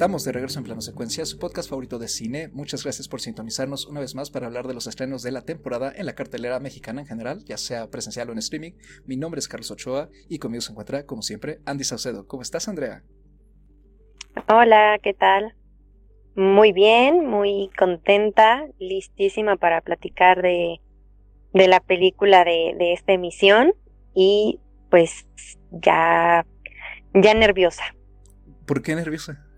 Estamos de regreso en Plano Secuencia, su podcast favorito de cine. Muchas gracias por sintonizarnos una vez más para hablar de los estrenos de la temporada en la cartelera mexicana en general, ya sea presencial o en streaming. Mi nombre es Carlos Ochoa y conmigo se encuentra, como siempre, Andy Saucedo. ¿Cómo estás, Andrea? Hola, ¿qué tal? Muy bien, muy contenta, listísima para platicar de, de la película de, de esta emisión y pues ya, ya nerviosa. ¿Por qué nerviosa?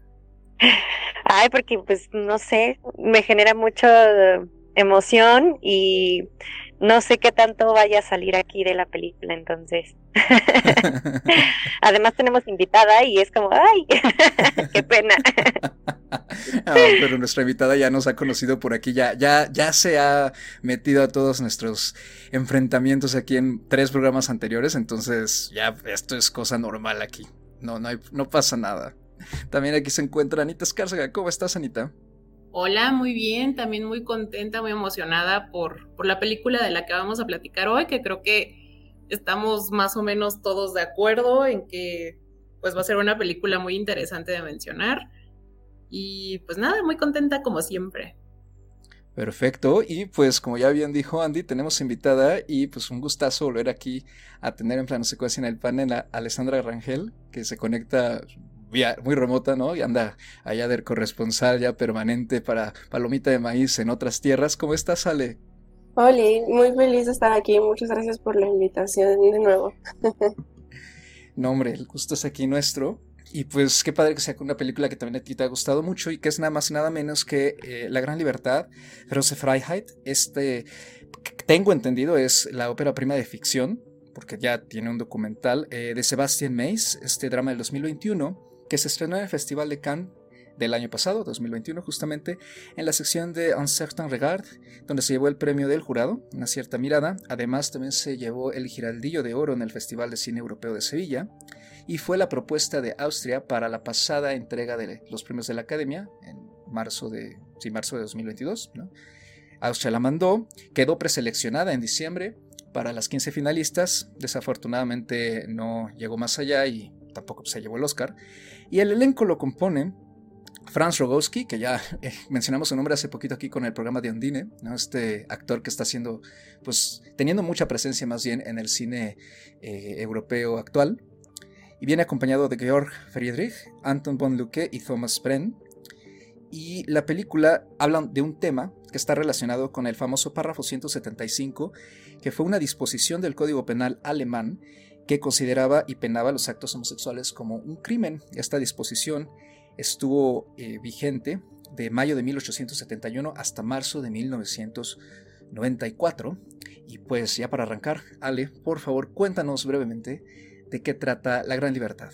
Ay, porque pues no sé, me genera mucha emoción y no sé qué tanto vaya a salir aquí de la película, entonces. Además tenemos invitada y es como, ay, qué pena. Ah, pero nuestra invitada ya nos ha conocido por aquí, ya, ya, ya se ha metido a todos nuestros enfrentamientos aquí en tres programas anteriores, entonces ya esto es cosa normal aquí. No, no, hay, no pasa nada. También aquí se encuentra Anita Escárcega. ¿Cómo estás, Anita? Hola, muy bien, también muy contenta, muy emocionada por, por la película de la que vamos a platicar hoy, que creo que estamos más o menos todos de acuerdo en que pues va a ser una película muy interesante de mencionar. Y pues nada, muy contenta como siempre. Perfecto, y pues como ya bien dijo Andy, tenemos invitada y pues un gustazo volver aquí a tener en plano secuencia en el panel a Alessandra Rangel, que se conecta muy remota, ¿no? Y anda allá de corresponsal ya permanente para Palomita de Maíz en otras tierras. ¿Cómo estás, Ale? Hola, muy feliz de estar aquí. Muchas gracias por la invitación de nuevo. no, hombre, el gusto es aquí nuestro. Y pues qué padre que sea una película que también a ti te ha gustado mucho y que es nada más y nada menos que eh, La Gran Libertad, Rose Freiheit. Este, tengo entendido, es la ópera prima de ficción, porque ya tiene un documental eh, de Sebastian Mays, este drama del 2021 que se estrenó en el Festival de Cannes del año pasado, 2021 justamente, en la sección de Un certain regard, donde se llevó el premio del jurado, una cierta mirada. Además también se llevó el Giraldillo de Oro en el Festival de Cine Europeo de Sevilla y fue la propuesta de Austria para la pasada entrega de los premios de la Academia en marzo de, sí, marzo de 2022. Austria la mandó, quedó preseleccionada en diciembre para las 15 finalistas, desafortunadamente no llegó más allá y tampoco se llevó el Oscar. Y el elenco lo componen Franz Rogowski, que ya eh, mencionamos su nombre hace poquito aquí con el programa de Ondine, este actor que está haciendo, pues teniendo mucha presencia más bien en el cine eh, europeo actual. Y viene acompañado de Georg Friedrich, Anton von Lucke y Thomas Brenn. Y la película habla de un tema que está relacionado con el famoso párrafo 175, que fue una disposición del Código Penal alemán que consideraba y penaba los actos homosexuales como un crimen. Esta disposición estuvo eh, vigente de mayo de 1871 hasta marzo de 1994. Y pues ya para arrancar, Ale, por favor, cuéntanos brevemente de qué trata La Gran Libertad.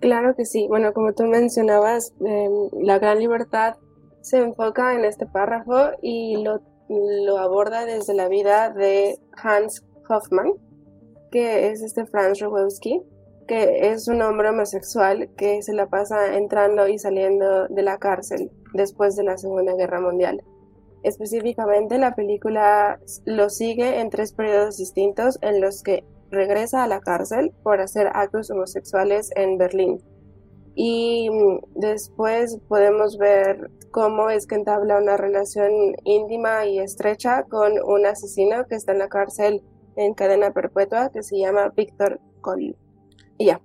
Claro que sí. Bueno, como tú mencionabas, em, La Gran Libertad se enfoca en este párrafo y lo, lo aborda desde la vida de Hans Hoffmann, que es este Franz Rogowski, que es un hombre homosexual que se la pasa entrando y saliendo de la cárcel después de la Segunda Guerra Mundial. Específicamente la película lo sigue en tres periodos distintos en los que regresa a la cárcel por hacer actos homosexuales en Berlín. Y mm, después podemos ver cómo es que entabla una relación íntima y estrecha con un asesino que está en la cárcel en cadena perpetua que se llama Víctor Col. Y ya.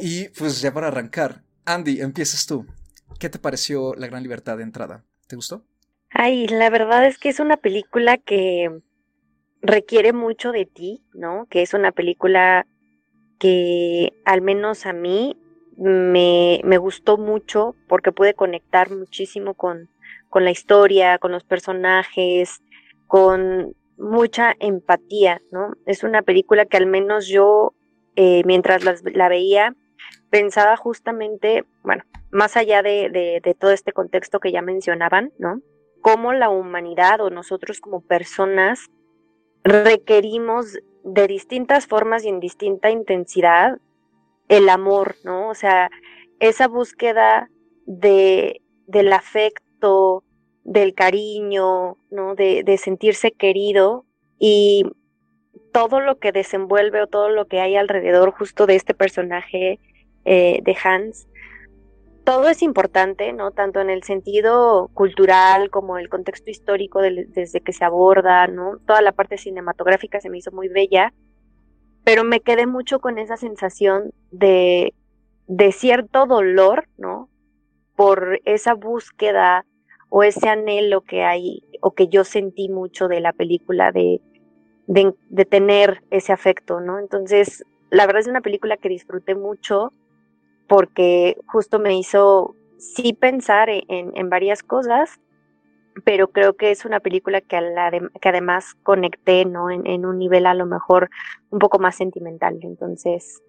y pues ya para arrancar, Andy, empiezas tú. ¿Qué te pareció La Gran Libertad de entrada? ¿Te gustó? Ay, la verdad es que es una película que requiere mucho de ti, ¿no? Que es una película que al menos a mí me, me gustó mucho porque pude conectar muchísimo con, con la historia, con los personajes, con mucha empatía, ¿no? Es una película que al menos yo, eh, mientras la, veía, pensaba justamente, bueno, más allá de, de, todo este contexto que ya mencionaban, ¿no? Cómo la humanidad o nosotros como personas requerimos de distintas formas y en distinta intensidad el amor, ¿no? O sea, esa búsqueda de, del afecto, del cariño, ¿no? De, de, sentirse querido y todo lo que desenvuelve o todo lo que hay alrededor justo de este personaje eh, de Hans, todo es importante, ¿no? Tanto en el sentido cultural como el contexto histórico desde que se aborda, ¿no? Toda la parte cinematográfica se me hizo muy bella, pero me quedé mucho con esa sensación de, de cierto dolor, ¿no? Por esa búsqueda o ese anhelo que hay o que yo sentí mucho de la película de, de, de tener ese afecto, ¿no? Entonces, la verdad es una película que disfruté mucho porque justo me hizo sí pensar e-, en, varias cosas, pero creo que es una película que, que además conecté, ¿no? En, un nivel a lo mejor un poco más sentimental. Entonces,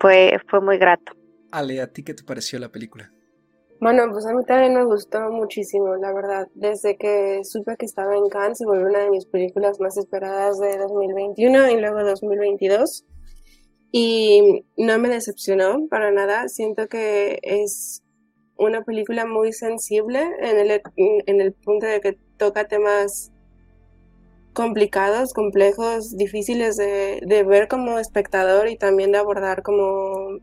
fue, fue muy grato. Ale, ¿a ti qué te pareció la película? Bueno, pues a mí también me gustó muchísimo, la verdad. Desde que supe que estaba en Cannes, se volvió una de mis películas más esperadas de 2021 y luego 2022 y no me decepcionó para nada. Siento que es una película muy sensible en el, en el punto de que toca temas complicados, complejos, difíciles de, de, ver como espectador y también de abordar como,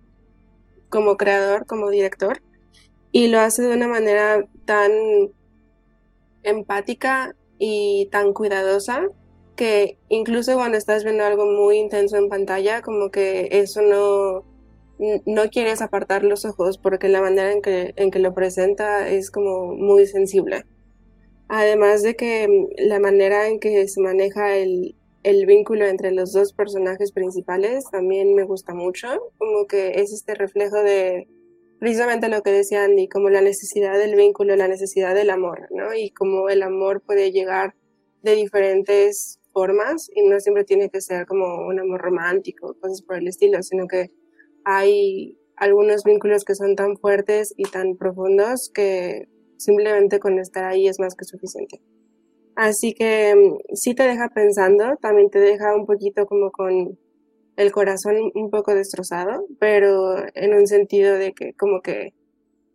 como creador, como director. Y lo hace de una manera tan empática y tan cuidadosa que incluso cuando estás viendo algo muy intenso en pantalla, como que eso no, no quieres apartar los ojos porque la manera en que, en que lo presenta es como muy sensible. Además de que mm, la manera en que se maneja el, el vínculo entre los dos personajes principales también me gusta mucho, como que es este reflejo de precisamente lo que decía Andy, como la necesidad del vínculo, la necesidad del amor, ¿no? Y como el amor puede llegar de diferentes formas y no siempre tiene que ser como un amor romántico, cosas por el estilo, sino que hay algunos vínculos que son tan fuertes y tan profundos que simplemente con estar ahí es más que suficiente. Así que mm, sí te deja pensando, también te deja un poquito como con el corazón un poco destrozado, pero en un sentido de que como que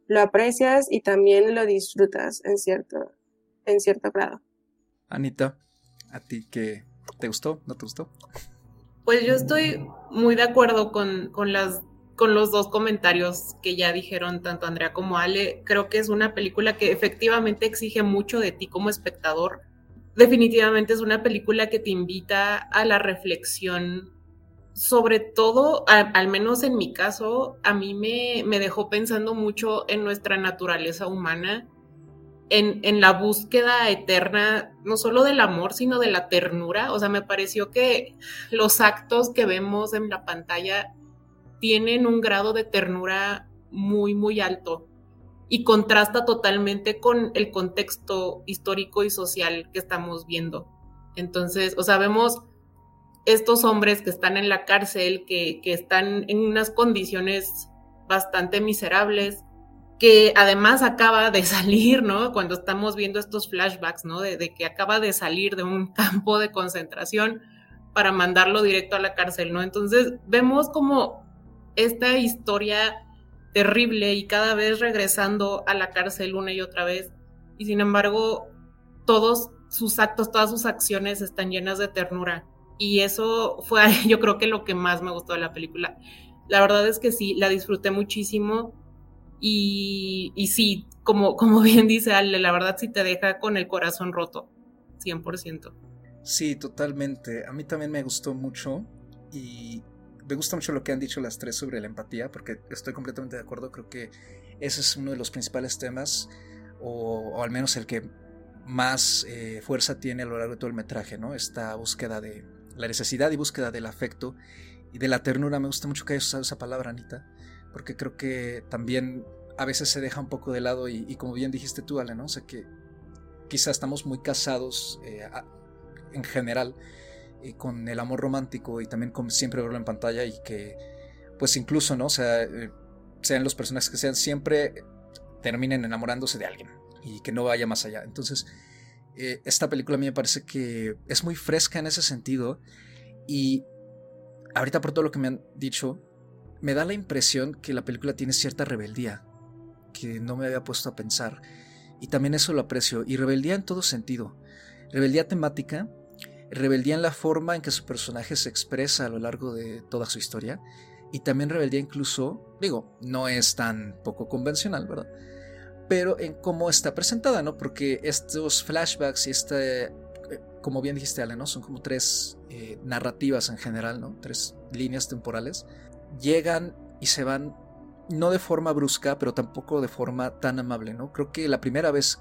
lo aprecias y también lo disfrutas en cierto, en cierto grado. Anita, ¿A ti qué te gustó? ¿No te gustó? Pues yo estoy muy de acuerdo con, con, las, con los dos comentarios que ya dijeron tanto Andrea como Ale. Creo que es una película que efectivamente exige mucho de ti como espectador. Definitivamente es una película que te invita a la reflexión. Sobre todo, al menos en mi caso, a mí me, me dejó pensando mucho en nuestra naturaleza humana en, la búsqueda eterna, no solo del amor, sino de la ternura. O sea, me pareció que los actos que vemos en la pantalla tienen un grado de ternura muy, muy alto y contrasta totalmente con el contexto histórico y social que estamos viendo. Entonces, o sea, vemos estos hombres que están en la cárcel, que, que están en unas condiciones bastante miserables, que además acaba de salir, ¿no? Cuando estamos viendo estos flashbacks, ¿no? De, que acaba de salir de un campo de concentración para mandarlo directo a la cárcel, ¿no? Entonces vemos como esta historia terrible y cada vez regresando a la cárcel una y otra vez. Y sin embargo, todos sus actos, todas sus acciones están llenas de ternura. Y eso fue yo creo que lo que más me gustó de la película. La verdad es que sí, la disfruté muchísimo y, y sí, como, como bien dice Ale, la verdad sí te deja con el corazón roto, 100%. Sí, totalmente. A mí también me gustó mucho y me gusta mucho lo que han dicho las tres sobre la empatía, porque estoy completamente de acuerdo. Creo que ese es uno de los principales temas, o, al menos el que más eh, fuerza tiene a lo largo de todo el metraje, ¿no? Esta búsqueda de la necesidad y búsqueda del afecto y de la ternura. Me gusta mucho que hayas usado esa palabra, Anita porque creo que también a veces se deja un poco de lado y, como bien dijiste tú, Ale, ¿no? O sea que quizá estamos muy casados eh, en general eh, con el amor romántico y también con siempre verlo en pantalla y que pues incluso, ¿no? O sea, eh, sean los personajes que sean, siempre terminen enamorándose de alguien y que no vaya más allá. Entonces, esta película a mí me parece que es muy fresca en ese sentido y ahorita por todo lo que me han dicho, me da la impresión que la película tiene cierta rebeldía, que no me había puesto a pensar. Y también eso lo aprecio. Y rebeldía en todo sentido. Rebeldía temática, rebeldía en la forma en que su personaje se expresa a lo largo de toda su historia. y también rebeldía incluso, digo, no es tan poco convencional, ¿verdad? Pero en cómo está presentada, ¿no? Porque estos flashbacks y este, eh, como bien dijiste, Ale, ¿no? Son como tres eh, narrativas en general, ¿no? Tres líneas temporales. Llegan y se van no de forma brusca, pero tampoco de forma tan amable, ¿no? Creo que la primera vez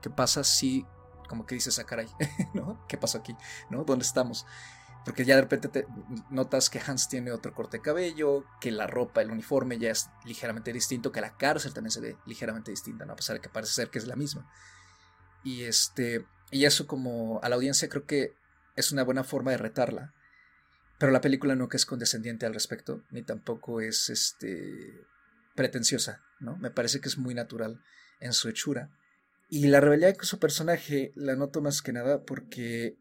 que pasa, sí, como que dices, ah, caray, ¿no? ¿Qué pasó aquí? ¿No? ¿Dónde estamos? Porque ya de repente te notas que Hans tiene otro corte de cabello, que la ropa, el uniforme ya es ligeramente distinto, que la cárcel también se ve ligeramente distinta, ¿no? a pesar de que parece ser que es la misma. Y este. Y eso como a la audiencia creo que es una buena forma de retarla. Pero la película que es condescendiente al respecto, ni tampoco es este pretenciosa, ¿no? Me parece que es muy natural en su hechura. Y la rebelión con su personaje la noto más que nada porque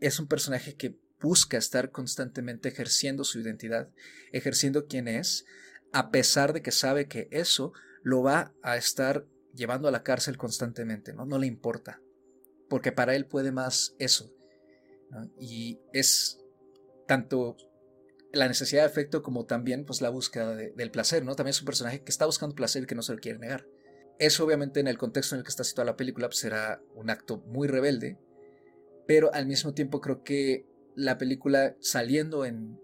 es un personaje que busca estar constantemente ejerciendo su identidad, ejerciendo quién es, a pesar de que sabe que eso lo va a estar llevando a la cárcel constantemente, ¿no? No le importa, porque para él puede más eso. Y es tanto la necesidad de afecto como también pues, la búsqueda del placer, ¿no? También es un personaje que está buscando placer y que no se lo quiere negar. Eso obviamente en el contexto en el que está situada la película pues, será un acto muy rebelde, pero al mismo tiempo creo que la película saliendo en,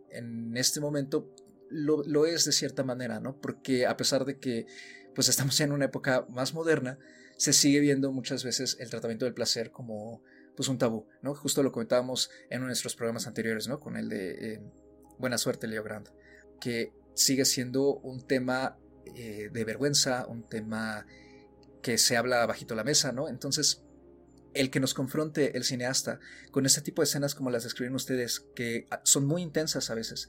este momento lo, es de cierta manera, ¿no? Porque a pesar de que pues estamos en una época más moderna, se sigue viendo muchas veces el tratamiento del placer como pues un tabú, ¿no? Justo lo comentábamos en nuestros programas anteriores, ¿no? Con el de eh, Buena suerte, Leo Grant, que sigue siendo un tema eh, de vergüenza, un tema que se habla bajito la mesa, ¿no? Entonces, el que nos confronte el cineasta con este tipo de escenas como las describen ustedes, que son muy intensas a veces,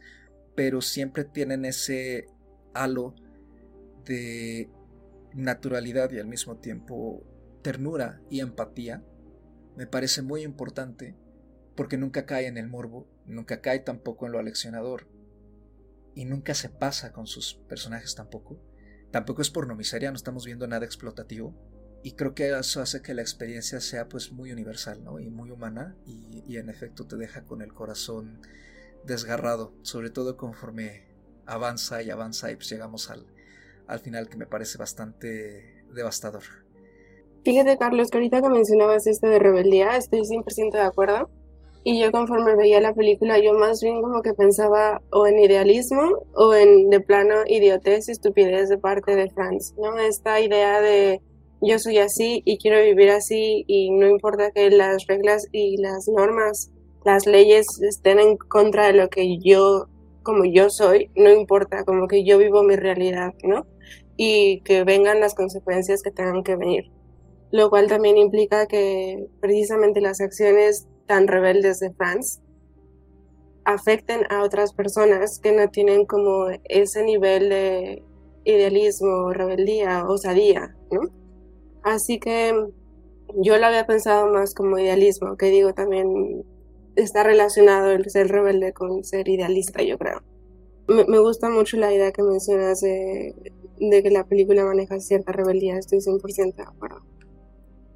pero siempre tienen ese halo de naturalidad y al mismo tiempo ternura y empatía, me parece muy importante porque nunca cae en el morbo, nunca cae tampoco en lo aleccionador y nunca se pasa con sus personajes tampoco. Tampoco es pornomiseria, no estamos viendo nada explotativo, y creo que eso hace que la experiencia sea pues muy universal ¿no? y muy humana y, en efecto te deja con el corazón desgarrado, sobre todo conforme avanza y avanza y pues llegamos al, al final que me parece bastante devastador. Fíjate Carlos, que ahorita que mencionabas esto de rebeldía, estoy 100% de acuerdo. Y yo conforme veía la película, yo más bien como que pensaba o en idealismo o en de plano idiotez y estupidez de parte de Franz, ¿no? Esta idea de yo soy así y quiero vivir así y no importa que las reglas y las normas, las leyes estén en contra de lo que yo, como yo soy, no importa, como que yo vivo mi realidad, ¿no? Y que vengan las consecuencias que tengan que venir. Lo cual también implica que precisamente las acciones tan rebeldes de Franz afecten a otras personas que no tienen como ese nivel de idealismo, rebeldía, osadía, ¿no? Así que yo lo había pensado más como idealismo, que digo también está relacionado el ser rebelde con ser idealista, yo creo. Me, gusta mucho la idea que mencionas de, que la película maneja cierta rebeldía, estoy 100% de acuerdo.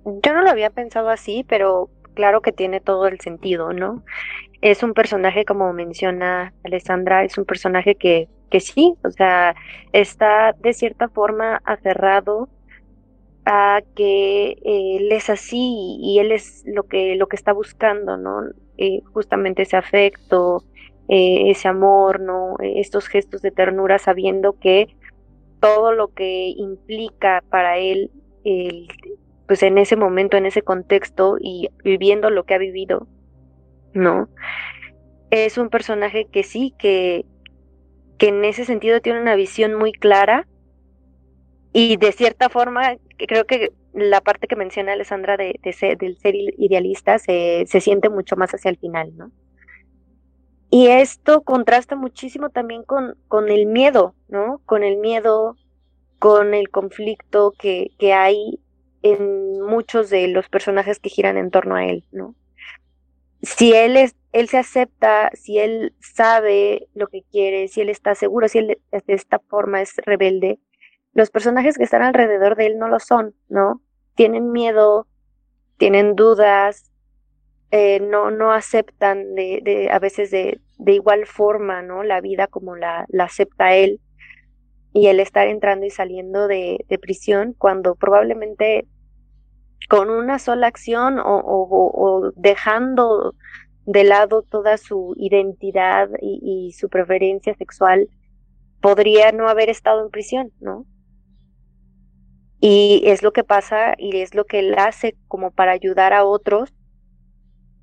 Yo no lo había pensado así, pero claro que tiene todo el sentido, ¿no? Es un personaje, como menciona Alessandra, es un personaje que, que sí, o sea, está de cierta forma aferrado a que él es así y él es lo que, lo que está buscando, ¿no? Eh, justamente ese afecto, eh, ese amor, ¿no? Estos gestos de ternura sabiendo que todo lo que implica para él, pues en ese momento, en ese contexto y viviendo lo que ha vivido, ¿no? Es un personaje que sí, que, que en ese sentido tiene una visión muy clara y de cierta forma creo que la parte que menciona Alessandra de, ser, del ser idealista se, se siente mucho más hacia el final, ¿no? Y esto contrasta muchísimo también con, con el miedo, ¿no? Con el miedo, con el conflicto que, que hay en muchos de los personajes que giran en torno a él, ¿no? Si él es, él se acepta, si él sabe lo que quiere, si él está seguro, si él de esta forma es rebelde, los personajes que están alrededor de él no lo son, ¿no? Tienen miedo, tienen dudas, eh, no, no aceptan de, de, a veces de, de igual forma, ¿no? La vida como la, acepta él y el estar entrando y saliendo de, prisión cuando probablemente con una sola acción o, o, dejando de lado toda su identidad y, y, su preferencia sexual, podría no haber estado en prisión, ¿no? Y es lo que pasa y es lo que él hace como para ayudar a otros,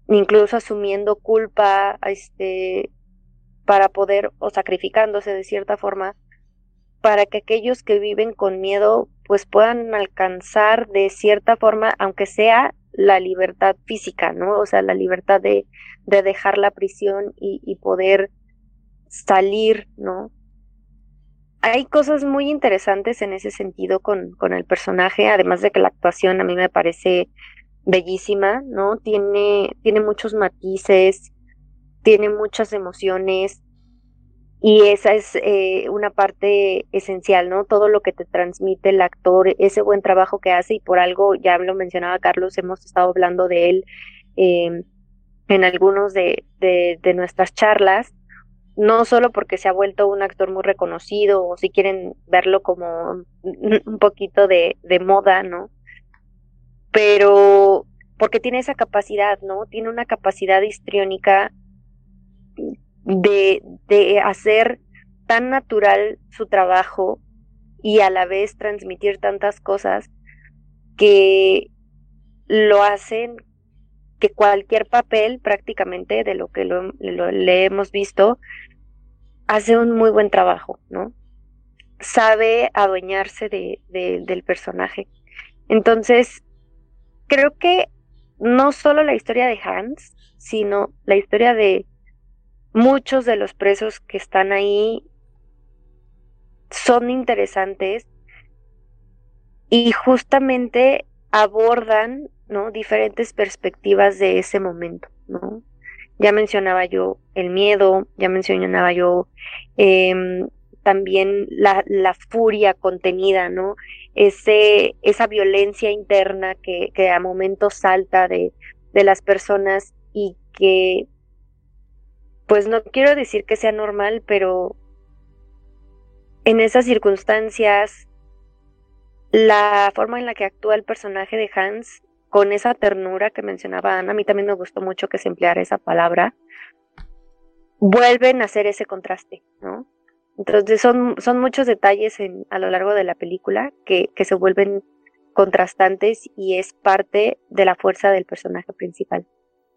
incluso asumiendo culpa, este, para poder, o sacrificándose de cierta forma, para que aquellos que viven con miedo pues puedan alcanzar de cierta forma, aunque sea la libertad física, ¿no? O sea, la libertad de, de dejar la prisión y, y poder salir, ¿no? Hay cosas muy interesantes en ese sentido con, con el personaje, además de que la actuación a mí me parece bellísima, ¿no? Tiene, tiene muchos matices, tiene muchas emociones y esa es eh, una parte esencial, ¿no? Todo lo que te transmite el actor, ese buen trabajo que hace y por algo, ya lo mencionaba Carlos, hemos estado hablando de él eh, en algunos de, de, de nuestras charlas no solo porque se ha vuelto un actor muy reconocido o si quieren verlo como un poquito de, de moda, ¿no? Pero porque tiene esa capacidad, ¿no? Tiene una capacidad histriónica de, de hacer tan natural su trabajo y a la vez transmitir tantas cosas que lo hacen que cualquier papel prácticamente de lo que lo, le hemos visto hace un muy buen trabajo, ¿no? Sabe adueñarse de, del personaje. Entonces, creo que no solo la historia de Hans, sino la historia de muchos de los presos que están ahí son interesantes y justamente abordan ¿no? diferentes perspectivas de ese momento, ¿no? Ya mencionaba yo el miedo, ya mencionaba yo eh, también la, la, furia contenida, ¿no? Ese, esa violencia interna que, que a momentos salta de, de las personas y que, pues no quiero decir que sea normal, pero en esas circunstancias, la forma en la que actúa el personaje de Hans con esa ternura que mencionaba Ana, a mí también me gustó mucho que se empleara esa palabra, vuelven a hacer ese contraste, ¿no? Entonces son, son muchos detalles a lo largo de la película que, que se vuelven contrastantes y es parte de la fuerza del personaje principal.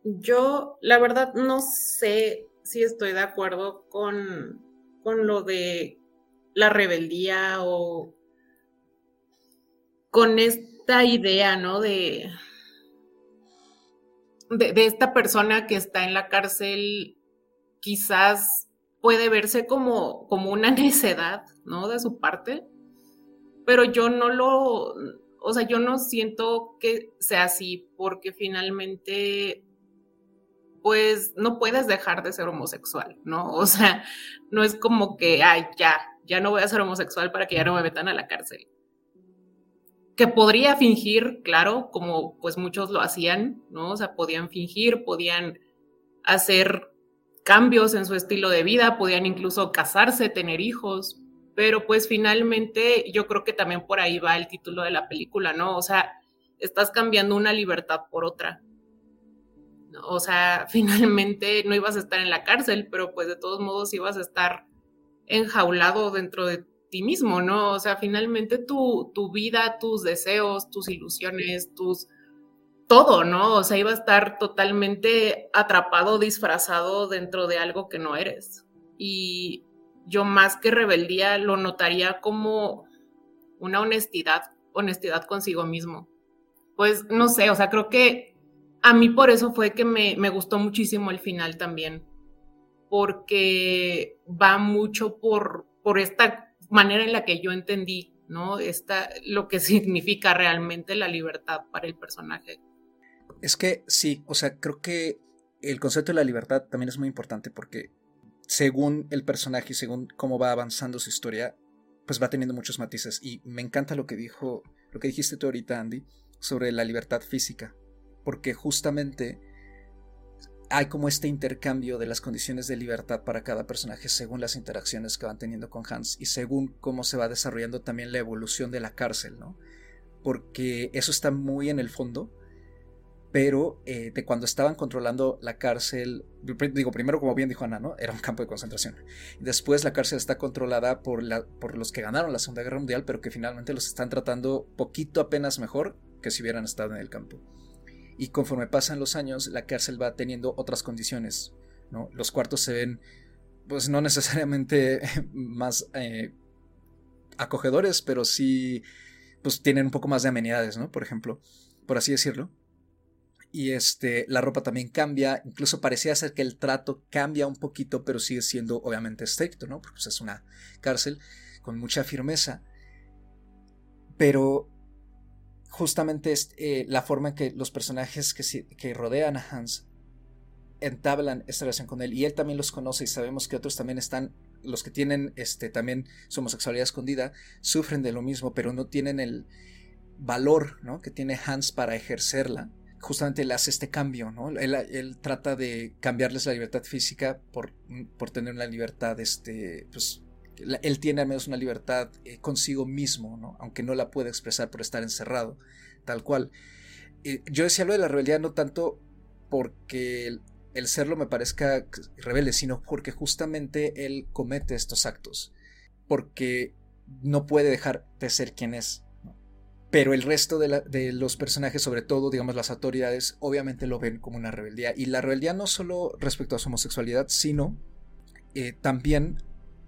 Yo, la verdad, no sé si estoy de acuerdo con, con lo de la rebeldía o con esta idea, ¿no? De, de, esta persona que está en la cárcel quizás puede verse como, como una necedad, ¿no? De su parte, pero yo no lo, o sea, yo no siento que sea así, porque finalmente, pues, no puedes dejar de ser homosexual, ¿no? O sea, no es como que, ay, ya, ya no voy a ser homosexual para que ya no me metan a la cárcel que podría fingir, claro, como pues muchos lo hacían, ¿no? O sea, podían fingir, podían hacer cambios en su estilo de vida, podían incluso casarse, tener hijos, pero pues finalmente yo creo que también por ahí va el título de la película, ¿no? O sea, estás cambiando una libertad por otra. O sea, finalmente no ibas a estar en la cárcel, pero pues de todos modos ibas a estar enjaulado dentro de ti mismo, ¿no? O sea, finalmente tu, tu vida, tus deseos, tus ilusiones, tus todo, ¿no? O sea, iba a estar totalmente atrapado, disfrazado dentro de algo que no eres. Y yo más que rebeldía lo notaría como una honestidad, honestidad consigo mismo. Pues no sé, o sea, creo que a mí por eso fue que me, me gustó muchísimo el final también, porque va mucho por, por esta manera en la que yo entendí, ¿no? Esta, lo que significa realmente la libertad para el personaje. Es que sí, o sea, creo que el concepto de la libertad también es muy importante porque según el personaje y según cómo va avanzando su historia, pues va teniendo muchos matices. Y me encanta lo que dijo, lo que dijiste tú ahorita, Andy, sobre la libertad física. Porque justamente hay como este intercambio de las condiciones de libertad para cada personaje según las interacciones que van teniendo con Hans y según cómo se va desarrollando también la evolución de la cárcel, ¿no? Porque eso está muy en el fondo, pero eh, de cuando estaban controlando la cárcel, digo, primero como bien dijo Ana, ¿no? Era un campo de concentración. Después la cárcel está controlada por, la, por los que ganaron la Segunda Guerra Mundial, pero que finalmente los están tratando poquito apenas mejor que si hubieran estado en el campo. Y conforme pasan los años, la cárcel va teniendo otras condiciones. Los cuartos se ven, pues no necesariamente más eh, acogedores, pero sí, pues tienen un poco más de amenidades, ¿no? Por ejemplo, por así decirlo. Y este, la ropa también cambia, incluso parecía ser que el trato cambia un poquito, pero sigue siendo obviamente estricto, ¿no? Porque pues, es una cárcel con mucha firmeza. Pero justamente es eh, la forma en que los personajes que, rodean a Hans entablan esta relación con él y él también los conoce y sabemos que otros también están los que tienen este también su homosexualidad escondida sufren de lo mismo pero no tienen el valor ¿no? que tiene Hans para ejercerla justamente él hace este cambio ¿no? él, trata de cambiarles la libertad física por, por tener una libertad este pues él tiene al menos una libertad eh, consigo mismo, ¿no? aunque no la puede expresar por estar encerrado, tal cual. Eh, yo decía lo de la rebeldía no tanto porque el, serlo me parezca rebelde, sino porque justamente él comete estos actos, porque no puede dejar de ser quien es. Pero el resto de, los personajes, sobre todo, digamos, las autoridades, obviamente lo ven como una rebeldía. Y la rebeldía no solo respecto a su homosexualidad, sino eh, también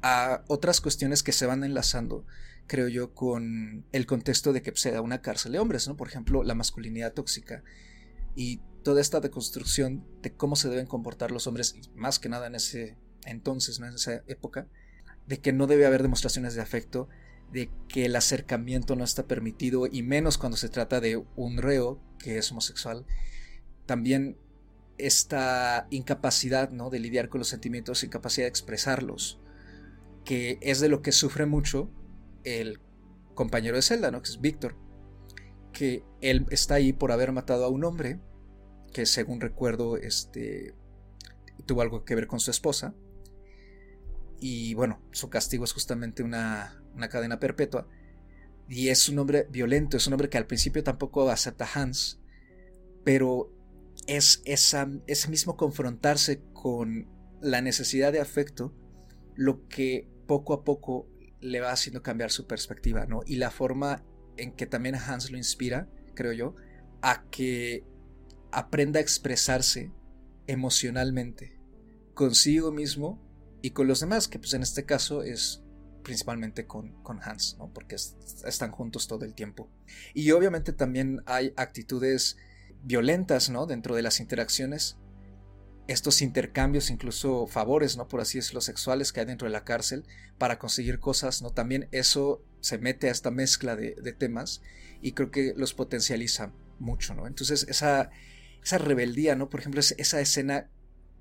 a otras cuestiones que se van enlazando, creo yo, con el contexto de que se da una cárcel de hombres, ¿no? Por ejemplo, la masculinidad tóxica y toda esta deconstrucción de cómo se deben comportar los hombres, más que nada en ese entonces, en esa época, de que no debe haber demostraciones de afecto, de que el acercamiento no está permitido y menos cuando se trata de un reo que es homosexual. También esta incapacidad ¿no? de lidiar con los sentimientos, incapacidad de expresarlos, que es de lo que sufre mucho el compañero de Zelda, ¿no? que es Víctor, que él está ahí por haber matado a un hombre que según recuerdo este, tuvo algo que ver con su esposa. Y bueno, su castigo es justamente una, una cadena perpetua. Y es un hombre violento, es un hombre que al principio tampoco acepta a Hans, pero es esa, ese mismo confrontarse con la necesidad de afecto lo que poco a poco le va haciendo cambiar su perspectiva, ¿no? Y la forma en que también Hans lo inspira, creo yo, a que aprenda a expresarse emocionalmente consigo mismo y con los demás, que pues en este caso es principalmente con, con Hans, ¿no? Porque están juntos todo el tiempo. Y obviamente también hay actitudes violentas, ¿no? Dentro de las interacciones estos intercambios, incluso favores, ¿no? Por así decirlo, sexuales que hay dentro de la cárcel para conseguir cosas, ¿no? También eso se mete a esta mezcla de, temas y creo que los potencializa mucho, ¿no? Entonces esa, esa rebeldía, ¿no? Por ejemplo, esa escena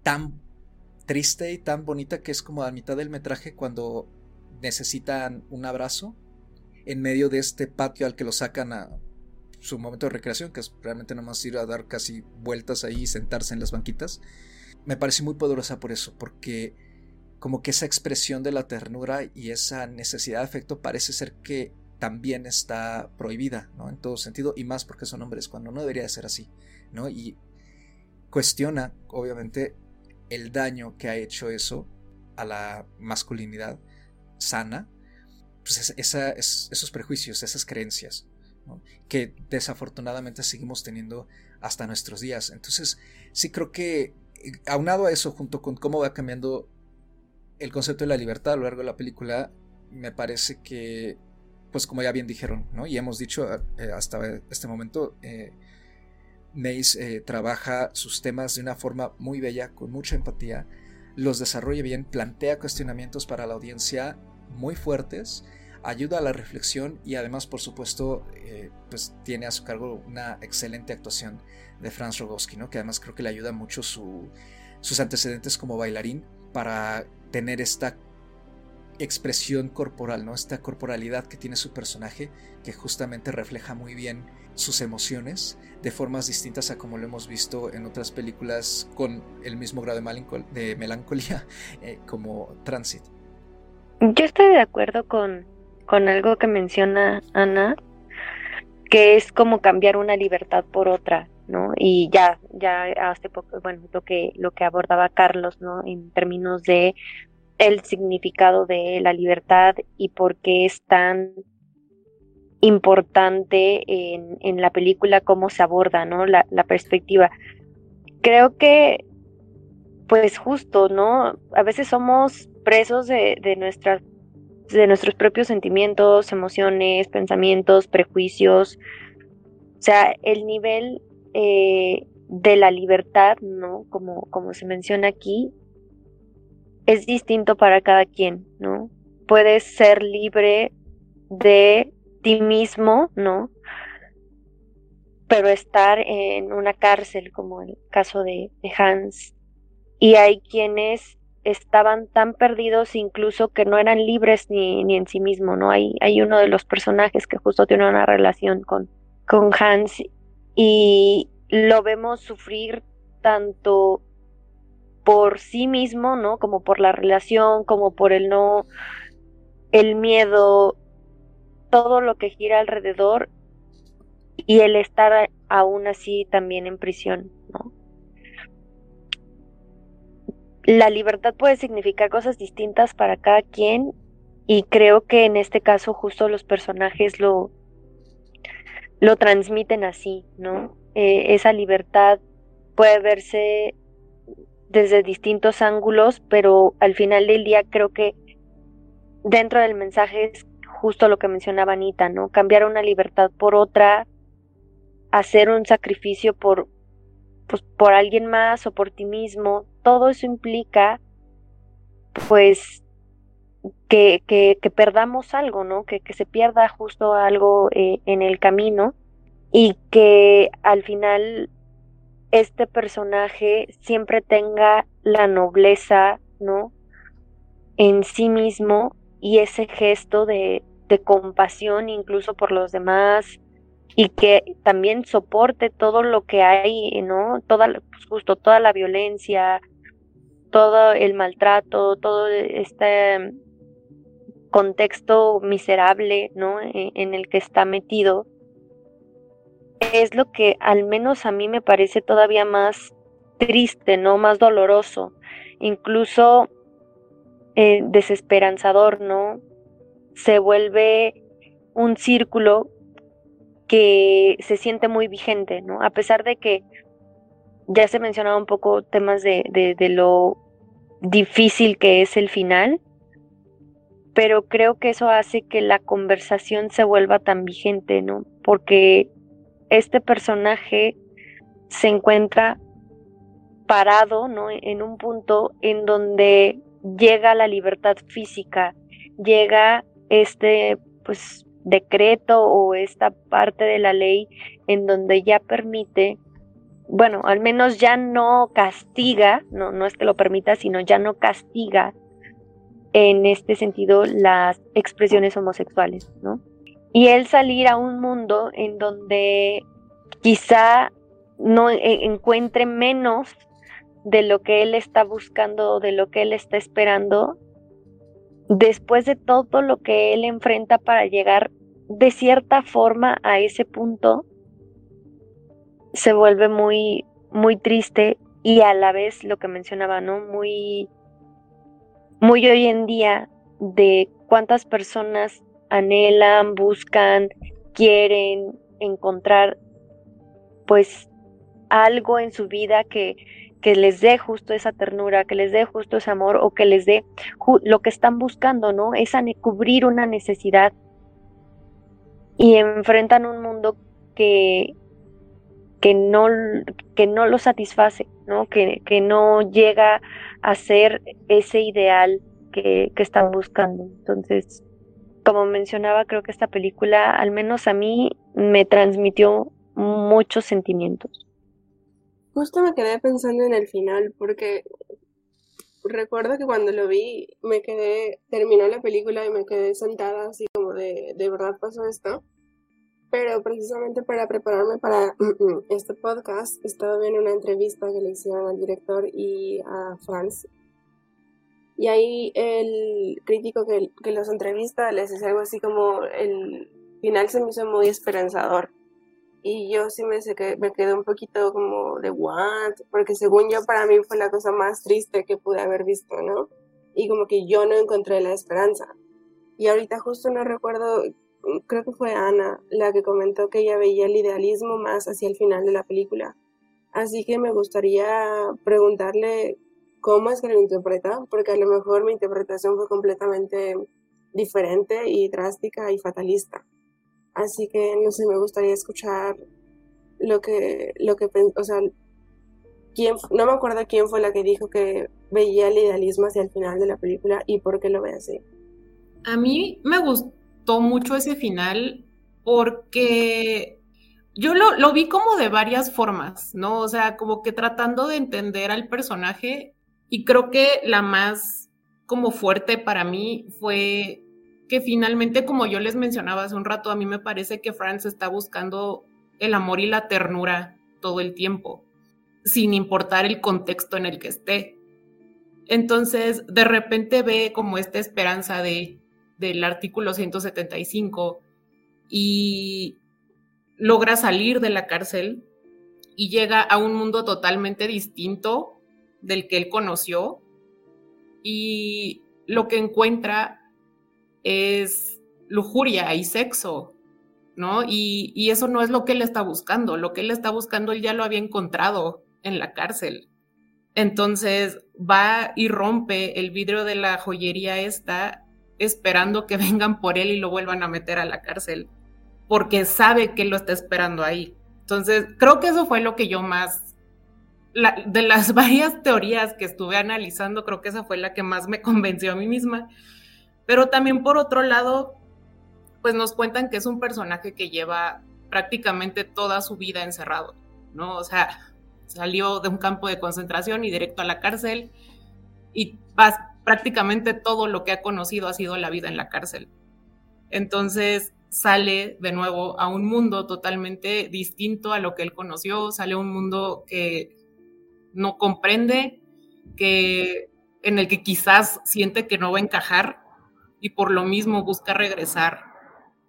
tan triste y tan bonita que es como a mitad del metraje cuando necesitan un abrazo en medio de este patio al que lo sacan a su momento de recreación, que es realmente nomás ir a dar casi vueltas ahí y sentarse en las banquitas me parece muy poderosa por eso, porque como que esa expresión de la ternura y esa necesidad de afecto parece ser que también está prohibida, ¿no? En todo sentido, y más porque son hombres, cuando no debería de ser así, ¿no? Y cuestiona, obviamente, el daño que ha hecho eso a la masculinidad sana, pues esos prejuicios, esas creencias, que desafortunadamente seguimos teniendo hasta nuestros días. Entonces, sí creo que aunado a eso, junto con cómo va cambiando el concepto de la libertad a lo largo de la película, me parece que, pues como ya bien dijeron, ¿no? Y hemos dicho eh, hasta este momento, eh, Mace eh, trabaja sus temas de una forma muy bella, con mucha empatía, los desarrolla bien, plantea cuestionamientos para la audiencia muy fuertes, ayuda a la reflexión y además, por supuesto, pues tiene a su cargo una excelente actuación de Franz Rogowski, ¿no? que además creo que le ayuda mucho sus antecedentes como bailarín para tener esta expresión corporal, ¿no? Esta corporalidad que tiene su personaje, que justamente refleja muy bien sus emociones de formas distintas a como lo hemos visto en otras películas con el mismo grado de, melancolía eh, como Transit. Yo estoy de acuerdo con, con algo que menciona Ana, que es como cambiar una libertad por otra, ¿no? Y ya, ya hace poco, bueno, lo que, lo que abordaba Carlos, ¿no? En términos de el significado de la libertad y por qué es tan importante en, en la película cómo se aborda, ¿no? La, la perspectiva. Creo que, pues justo, ¿no? A veces somos presos de, de nuestras de nuestros propios sentimientos, emociones, pensamientos, prejuicios. O sea, el nivel eh, de la libertad, ¿no? Como, como se menciona aquí, es distinto para cada quien, ¿no? Puedes ser libre de ti mismo, ¿no? Pero estar en una cárcel, como el caso de, de Hans. Y hay quienes estaban tan perdidos incluso que no eran libres ni, ni en sí mismo, ¿no? Hay, hay uno de los personajes que justo tiene una relación con, con Hans y lo vemos sufrir tanto por sí mismo, ¿no? Como por la relación, como por el no, el miedo, todo lo que gira alrededor y el estar aún así también en prisión, ¿no? La libertad puede significar cosas distintas para cada quien y creo que en este caso justo los personajes lo, lo transmiten así, ¿no? Eh, esa libertad puede verse desde distintos ángulos, pero al final del día creo que dentro del mensaje es justo lo que mencionaba Anita, ¿no? Cambiar una libertad por otra, hacer un sacrificio por, pues, por alguien más o por ti mismo, todo eso implica, pues, que, que, perdamos algo, ¿no? Que, que, se pierda justo algo eh, en el camino y que al final este personaje siempre tenga la nobleza, ¿no? En sí mismo y ese gesto de, de compasión incluso por los demás y que también soporte todo lo que hay, ¿no? Toda, pues, justo toda la violencia, todo el maltrato, todo este contexto miserable, ¿no? E, en el que está metido es lo que al menos a mí me parece todavía más triste, ¿no? Más doloroso, incluso eh, desesperanzador, ¿no? Se vuelve un círculo que se siente muy vigente, ¿no? A pesar de que ya se mencionaba un poco temas de, de, de lo difícil que es el final, pero creo que eso hace que la conversación se vuelva tan vigente, ¿no? Porque este personaje se encuentra parado, ¿no? En un punto en donde llega la libertad física, llega este, pues, decreto o esta parte de la ley en donde ya permite, bueno, al menos ya no castiga, no, no es que lo permita, sino ya no castiga en este sentido las expresiones homosexuales, ¿no? y él salir a un mundo en donde quizá no e, encuentre menos de lo que él está buscando, de lo que él está esperando, después de todo lo que él enfrenta para llegar de cierta forma a ese punto, se vuelve muy, muy triste y a la vez lo que mencionaba, ¿no? Muy, muy hoy en día de cuántas personas anhelan, buscan, quieren encontrar pues algo en su vida que, que les dé justo esa ternura, que les dé justo ese amor o que les dé lo que están buscando, ¿no? Es cubrir una necesidad y enfrentan un mundo que, que, no, que no lo satisface, ¿no? Que, que no llega a ser ese ideal que, que están buscando. Entonces, como mencionaba, creo que esta película, al menos a mí, me transmitió muchos sentimientos. Justo me quedé pensando en el final, porque recuerdo que cuando lo vi me quedé, terminó la película y me quedé sentada así como de, de verdad pasó esto. Pero precisamente para prepararme para este podcast, estaba viendo una entrevista que le hicieron al director y a Franz. Y ahí el crítico que, que los entrevista les dice algo así como el final se me hizo muy esperanzador. Y yo sí me, que me quedé un poquito como de what, porque según yo para mí fue la cosa más triste que pude haber visto, ¿no? Y como que yo no encontré la esperanza. Y ahorita justo no recuerdo creo que fue Ana la que comentó que ella veía el idealismo más hacia el final de la película. Así que me gustaría preguntarle cómo es que lo interpreta, porque a lo mejor mi interpretación fue completamente diferente y drástica y fatalista. Así que no sé, me gustaría escuchar lo que, lo que, o sea, quién, no me acuerdo quién fue la que dijo que veía el idealismo hacia el final de la película y por qué lo ve así. A mí me gustó mucho ese final porque yo lo, lo, vi como de varias formas, ¿no? O sea, como que tratando de entender al personaje y creo que la más como fuerte para mí fue que finalmente, como yo les mencionaba hace un rato, a mí me parece que Franz está buscando el amor y la ternura todo el tiempo, sin importar el contexto en el que esté. Entonces, de repente ve como esta esperanza de del artículo 175 y logra salir de la cárcel y llega a un mundo totalmente distinto del que él conoció y lo que encuentra es lujuria y sexo, ¿no? Y, y, eso no es lo que él está buscando, lo que él está buscando él ya lo había encontrado en la cárcel. Entonces va y rompe el vidrio de la joyería esta esperando que vengan por él y lo vuelvan a meter a la cárcel, porque sabe que lo está esperando ahí. Entonces, creo que eso fue lo que yo más, de las varias teorías que estuve analizando, creo que esa fue la que más me convenció a mí misma. Pero también por otro lado, pues nos cuentan que es un personaje que lleva prácticamente toda su vida encerrado, ¿no? O sea, salió de un campo de concentración y directo a la cárcel y prácticamente todo lo que ha conocido ha sido la vida en la cárcel. Entonces sale de nuevo a un mundo totalmente distinto a lo que él conoció, sale a un mundo que no comprende, que en el que quizás siente que no va a encajar y por lo mismo busca regresar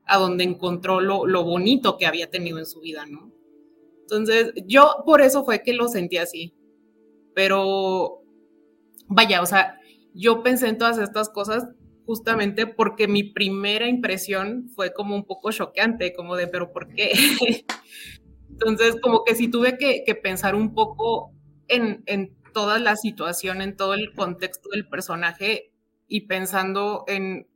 a donde encontró lo, lo bonito que había tenido en su vida, ¿no? Entonces, yo por eso fue que lo sentí así. Pero, vaya, o sea, yo pensé en todas estas cosas justamente porque mi primera impresión fue como un poco choqueante, como de, pero ¿por qué? Entonces, como que sí tuve que, pensar un poco en, en, toda la situación, en todo el contexto del personaje y pensando en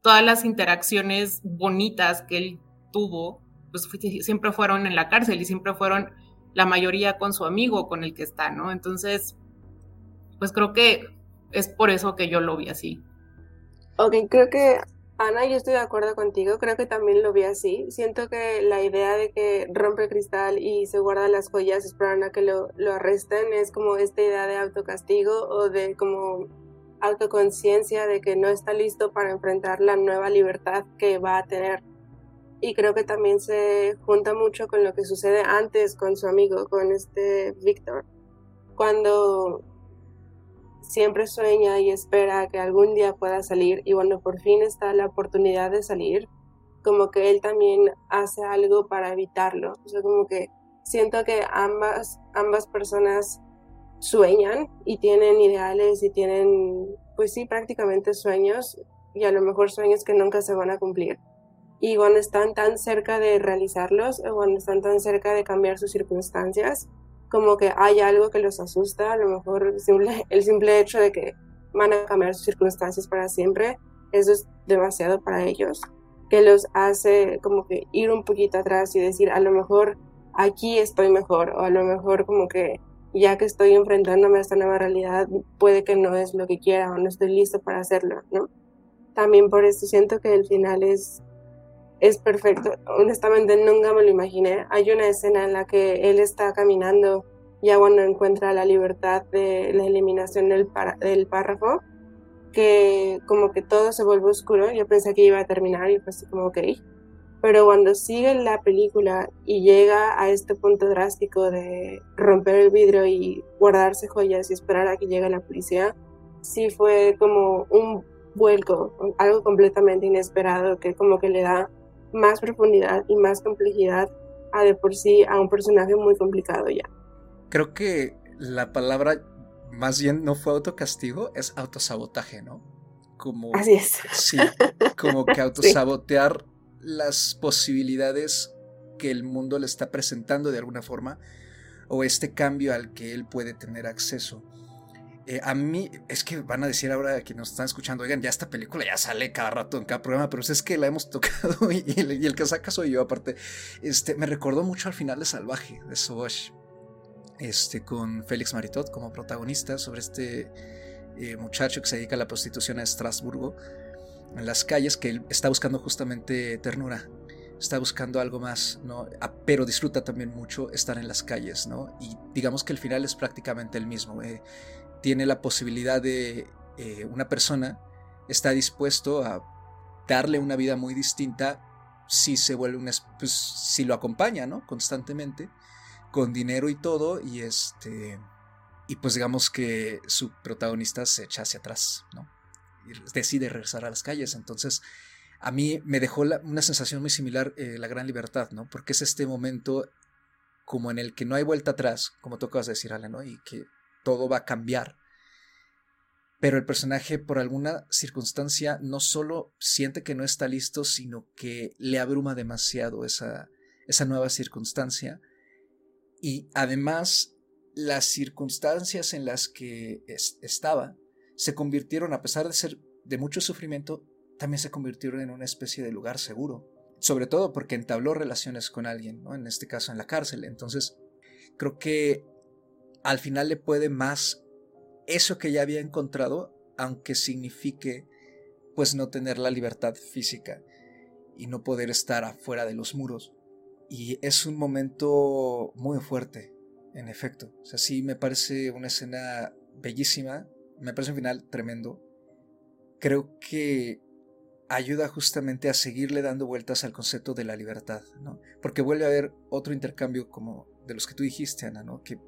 todas las interacciones bonitas que él tuvo, pues siempre fueron en la cárcel y siempre fueron la mayoría con su amigo con el que está, ¿no? Entonces, pues creo que es por eso que yo lo vi así. Ok, creo que Ana, yo estoy de acuerdo contigo, creo que también lo vi así. Siento que la idea de que rompe cristal y se guarda las joyas esperando a que lo, lo arresten es como esta idea de autocastigo o de como autoconciencia de que no está listo para enfrentar la nueva libertad que va a tener. Y creo que también se junta mucho con lo que sucede antes con su amigo, con este Víctor. Cuando siempre sueña y espera que algún día pueda salir y cuando por fin está la oportunidad de salir, como que él también hace algo para evitarlo. O sea, como que siento que ambas, ambas personas sueñan y tienen ideales y tienen, pues sí, prácticamente sueños y a lo mejor sueños que nunca se van a cumplir. Y cuando están tan cerca de realizarlos o cuando están tan cerca de cambiar sus circunstancias, como que hay algo que los asusta, a lo mejor el simple, el simple hecho de que van a cambiar sus circunstancias para siempre, eso es demasiado para ellos, que los hace como que ir un poquito atrás y decir, a lo mejor aquí estoy mejor, o a lo mejor como que ya que estoy enfrentándome a esta nueva realidad, puede que no es lo que quiera o no estoy listo para hacerlo, ¿no? También por eso siento que el final es es perfecto. Honestamente nunca me lo imaginé. Hay una escena en la que él está caminando ya cuando encuentra la libertad de la eliminación del, del párrafo, que como que todo se vuelve oscuro. Yo pensé que iba a terminar y fue así como, ok. Pero cuando sigue la película y llega a este punto drástico de romper el vidrio y guardarse joyas y esperar a que llegue la policía, sí fue como un vuelco, algo completamente inesperado que como que le da más profundidad y más complejidad a de por sí a un personaje muy complicado ya. Creo que la palabra más bien no fue autocastigo, es autosabotaje, ¿no? Como, Así es. Sí, como que autosabotear las posibilidades que el mundo le está presentando de alguna forma o este cambio al que él puede tener acceso. Eh, a mí, es que van a decir ahora que nos están escuchando, oigan, ya esta película ya sale cada rato en cada programa, pero es que la hemos tocado y, el, que saca soy yo aparte. Este, me recordó mucho al final de Salvaje, de Sobosh este, con Félix Maritot como protagonista sobre este eh, muchacho que se dedica a la prostitución a Estrasburgo, en las calles, que él está buscando justamente ternura, está buscando algo más, ¿no? Ah, pero disfruta también mucho estar en las calles, ¿no? Y digamos que el final es prácticamente el mismo. Eh, tiene la posibilidad de eh, una persona está dispuesto a darle una vida muy distinta si se vuelve un pues, si lo acompaña, ¿no? Constantemente con dinero y todo, y este. Y pues digamos que su protagonista se echa hacia atrás, ¿no? Y decide regresar a las calles. Entonces, a mí me dejó una sensación muy similar eh, La Gran Libertad, ¿no? Porque es este momento como en el que no hay vuelta atrás, como tú acabas de decir, Ale, ¿no? Y que todo va a cambiar. Pero el personaje, por alguna circunstancia, no solo siente que no está listo, sino que le abruma demasiado esa, esa nueva circunstancia y además, las circunstancias en las que estaba se convirtieron, a pesar de ser de mucho sufrimiento, también se convirtieron en una especie de lugar seguro. Sobre todo porque entabló relaciones con alguien, ¿no? en este caso en la cárcel. Entonces, creo que al final le puede más eso que ya había encontrado, aunque signifique pues no tener la libertad física y no poder estar afuera de los muros. Y es un momento muy fuerte, en efecto. O sea, sí me parece una escena bellísima, me parece un final tremendo. Creo que ayuda justamente a seguirle dando vueltas al concepto de la libertad, ¿no? Porque vuelve a haber otro intercambio como de los que tú dijiste, Ana, ¿no? Que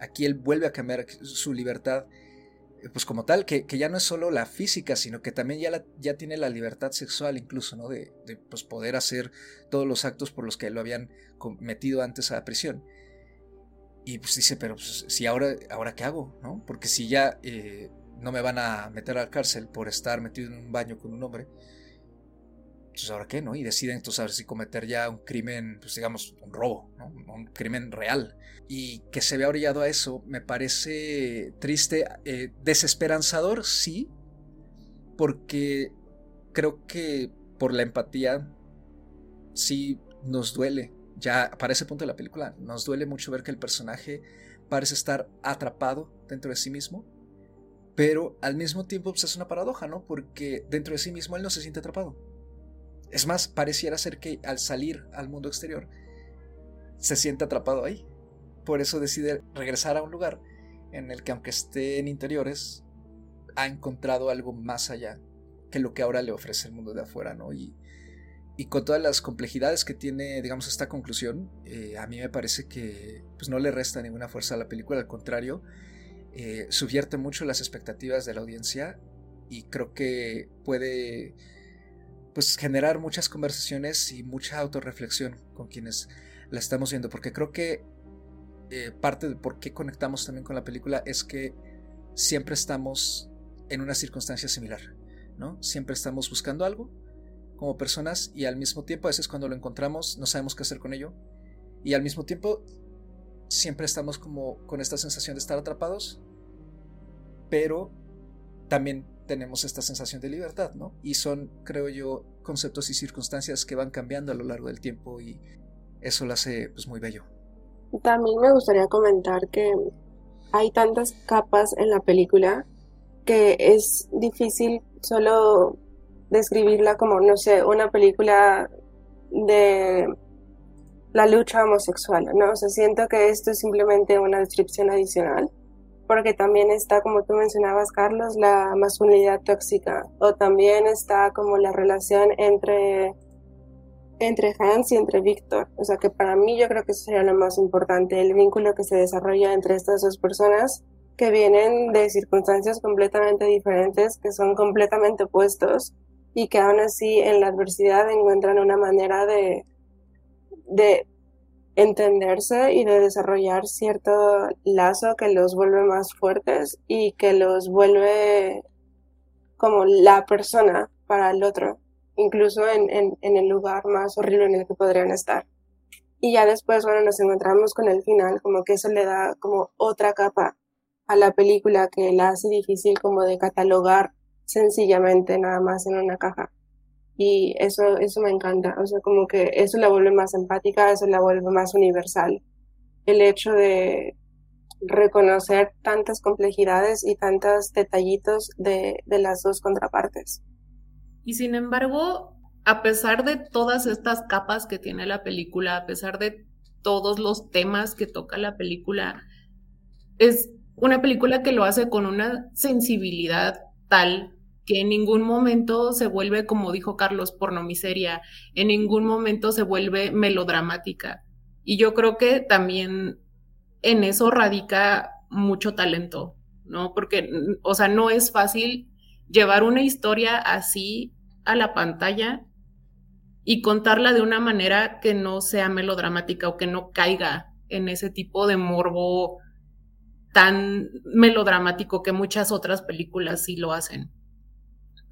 aquí él vuelve a cambiar su libertad eh, pues como tal, que, ya no es solo la física, sino que también ya, ya tiene la libertad sexual incluso, ¿no? De, pues, poder hacer todos los actos por los que lo habían metido antes a la prisión. Y pues dice, pero pues, si ahora, ahora qué hago, ¿no? Porque si ya eh, no me van a meter a la cárcel por estar metido en un baño con un hombre, pues ahora qué, ¿no? Y deciden entonces a ver si cometer ya un crimen, pues digamos, un robo. Un crimen real. Y que se vea orillado a eso me parece triste, eh, desesperanzador, sí, porque creo que por la empatía sí nos duele. Ya para ese punto de la película nos duele mucho ver que el personaje parece estar atrapado dentro de sí mismo, pero al mismo tiempo pues, es una paradoja, ¿no? Porque dentro de sí mismo él no se siente atrapado es más, pareciera ser que al salir al mundo exterior se siente atrapado ahí. Por eso decide regresar a un lugar en el que aunque esté en interiores, ha encontrado algo más allá que lo que ahora le ofrece el mundo de afuera, ¿no? Y, con todas las complejidades que tiene, digamos, esta conclusión, eh, a mí me parece que pues, no le resta ninguna fuerza a la película, al contrario, eh, subvierte mucho las expectativas de la audiencia y creo que puede pues generar muchas conversaciones y mucha autorreflexión con quienes la estamos viendo, porque creo que eh, parte de por qué conectamos también con la película es que siempre estamos en una circunstancia similar, ¿no? Siempre estamos buscando algo como personas y al mismo tiempo a veces cuando lo encontramos no sabemos qué hacer con ello y al mismo tiempo siempre estamos como con esta sensación de estar atrapados, pero también tenemos esta sensación de libertad, ¿no? Y son, creo yo, conceptos y circunstancias que van cambiando a lo largo del tiempo y eso lo hace pues muy bello. También me gustaría comentar que hay tantas capas en la película que es difícil solo describirla como, no sé, una película de la lucha homosexual, ¿no? O sea, siento que esto es simplemente una descripción adicional, porque también está, como tú mencionabas, Carlos, la masculinidad tóxica, o también está como la relación entre entre Hans y entre Víctor. O sea que para mí yo creo que eso sería lo más importante, el vínculo que se desarrolla entre estas dos personas que vienen de circunstancias completamente diferentes, que son completamente opuestos y que aún así en la adversidad encuentran una manera de, de entenderse y de desarrollar cierto lazo que los vuelve más fuertes y que los vuelve como la persona para el otro incluso en, en, el lugar más horrible en el que podrían estar. Y ya después, bueno, nos encontramos con el final, como que eso le da como otra capa a la película que la hace difícil como de catalogar sencillamente nada más en una caja. Y eso, eso me encanta, o sea, como que eso la vuelve más empática, eso la vuelve más universal. El hecho de reconocer tantas complejidades y tantos detallitos de, de las dos contrapartes. Y sin embargo, a pesar de todas estas capas que tiene la película, a pesar de todos los temas que toca la película, es una película que lo hace con una sensibilidad tal que en ningún momento se vuelve, como dijo Carlos, pornomiseria, en ningún momento se vuelve melodramática. Y yo creo que también en eso radica mucho talento, ¿no? Porque, o sea, no es fácil llevar una historia así a la pantalla y contarla de una manera que no sea melodramática o que no caiga en ese tipo de morbo tan melodramático que muchas otras películas sí lo hacen.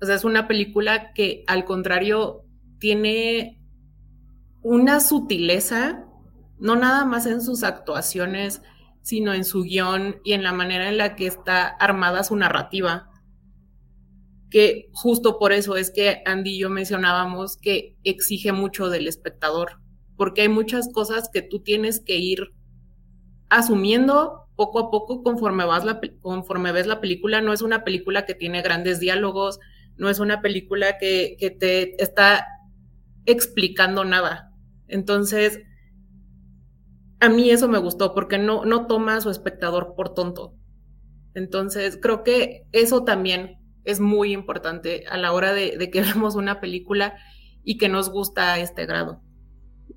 O sea, es una película que al contrario tiene una sutileza, no nada más en sus actuaciones, sino en su guion y en la manera en la que está armada su narrativa que justo por eso es que Andy y yo mencionábamos que exige mucho del espectador, porque hay muchas cosas que tú tienes que ir asumiendo poco a poco conforme, vas la, conforme ves la película. No es una película que tiene grandes diálogos, no es una película que, que te está explicando nada. Entonces, a mí eso me gustó porque no, no toma a su espectador por tonto. Entonces, creo que eso también es muy importante a la hora de, que vemos una película y que nos gusta a este grado.